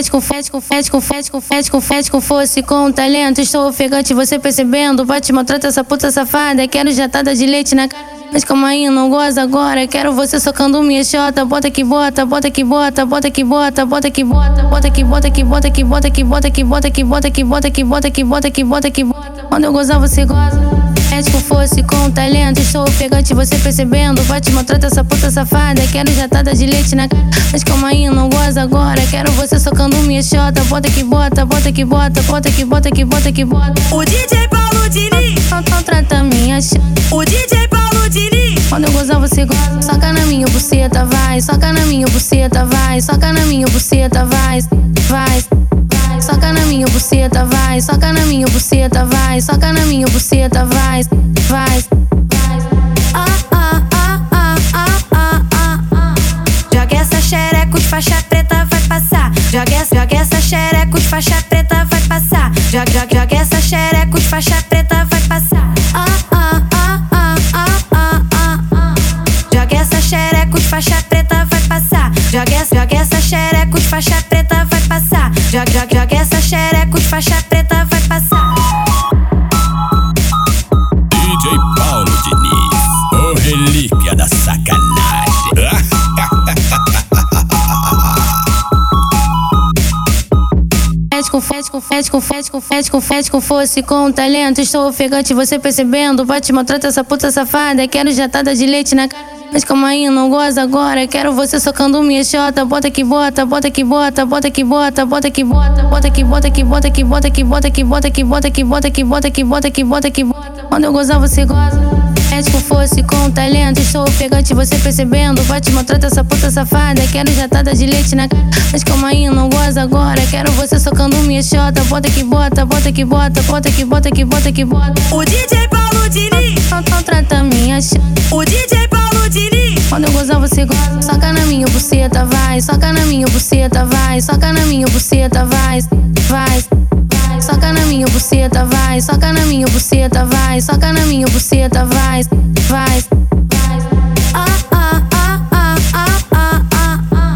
fético, fético, fético, fético, fético, fético fosse com talento. Estou ofegante, você percebendo. Vai te maltrata essa puta safada. Quero jatada de leite na cara. Mas calma aí, não goza agora. Quero você socando minha chota. Bota que bota, bota que bota, bota que bota, bota que bota, bota que bota que bota que bota que bota que bota que bota que bota que bota que bota que bota que bota. Quando eu gozar, você goza. Médico fosse com talento, estou ofegante, você percebendo. Vai te maltrata essa puta safada. Quero jatada de leite na cara. Mas calma aí, não goza agora. Quero você socando minha chota. Bota que bota, bota que bota, bota que bota que bota que bota. O DJ Paulo Diniz. Maltrata minha chota. O DJ Paulo Diniz. Quando eu gozar, você goza. Soca na minha buceta, vai. Soca na minha buceta, vai. Soca na minha buceta, vai. Vai. Soca na minha buceta, vai. Soca na minha buceta, vai. Soca na minha buceta, vai. Vai. Ah, ah, ah, ah, ah, ah, ah. Joga essa xereca, os faixa preta vai passar. Joga essa, joga essa xereca, os faixa preta vai passar. Joga, joga, joga essa xereca, os faixa preta vai passar. Ah, ah, ah, ah, ah, ah, ah, ah. Joga essa xereca, os faixa preta vai passar. Joga essa, joga essa xereca, os faixa preta. Joga, essa xereca, os faixa preta Fético, fético, fético, fético, fético fosse com talento. Estou ofegante, você percebendo. Vai te maltrata essa puta safada. Quero jatada de leite na cara. Mas calma aí, não goza agora. Quero você socando minha chota. Bota que bota, bota que bota, bota que bota, bota que bota, bota que bota que bota que bota que bota que bota que bota que bota que bota que bota que bota que bota. Quando eu gozar, você goza. Médico fosse com talento, estou ofegante, você percebendo. Vai te maltrata essa puta safada. Quero jatada de leite na cara. Mas calma aí, não goza agora. Quero você socando minha chota. Bota que bota, bota que bota, bota que bota que bota que bota. O DJ Paulo Diniz. Maltrata minha chota. O DJ Paulo Diniz. Quando eu gozar, você goza. Soca na minha buceta, vai. Soca na minha buceta, vai. Soca na minha buceta, vai. Vai. Minha buceta, vai. Soca na minha buceta, vai. Soca na minha buceta, vai. Vai. Ah, ah, ah, ah, ah, ah, ah.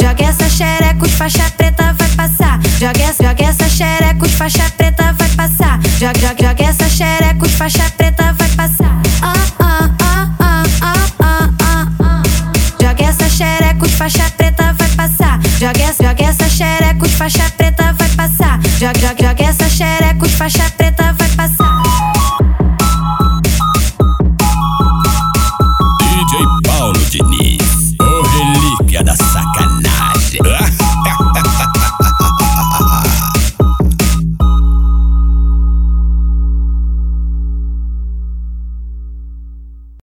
Joga essa xereca, os faixa preta vai passar. Joga essa, joga essa xereca, os faixa preta vai passar. Joga, joga, joga essa xereca, os faixa preta vai passar. Ah, ah, ah, ah, ah, ah, ah, ah. Joga essa xereca, os faixa preta vai passar. Joga essa, joga essa xereca, os faixa preta vai passar. Joga, joga, joga xerecos, faixa preta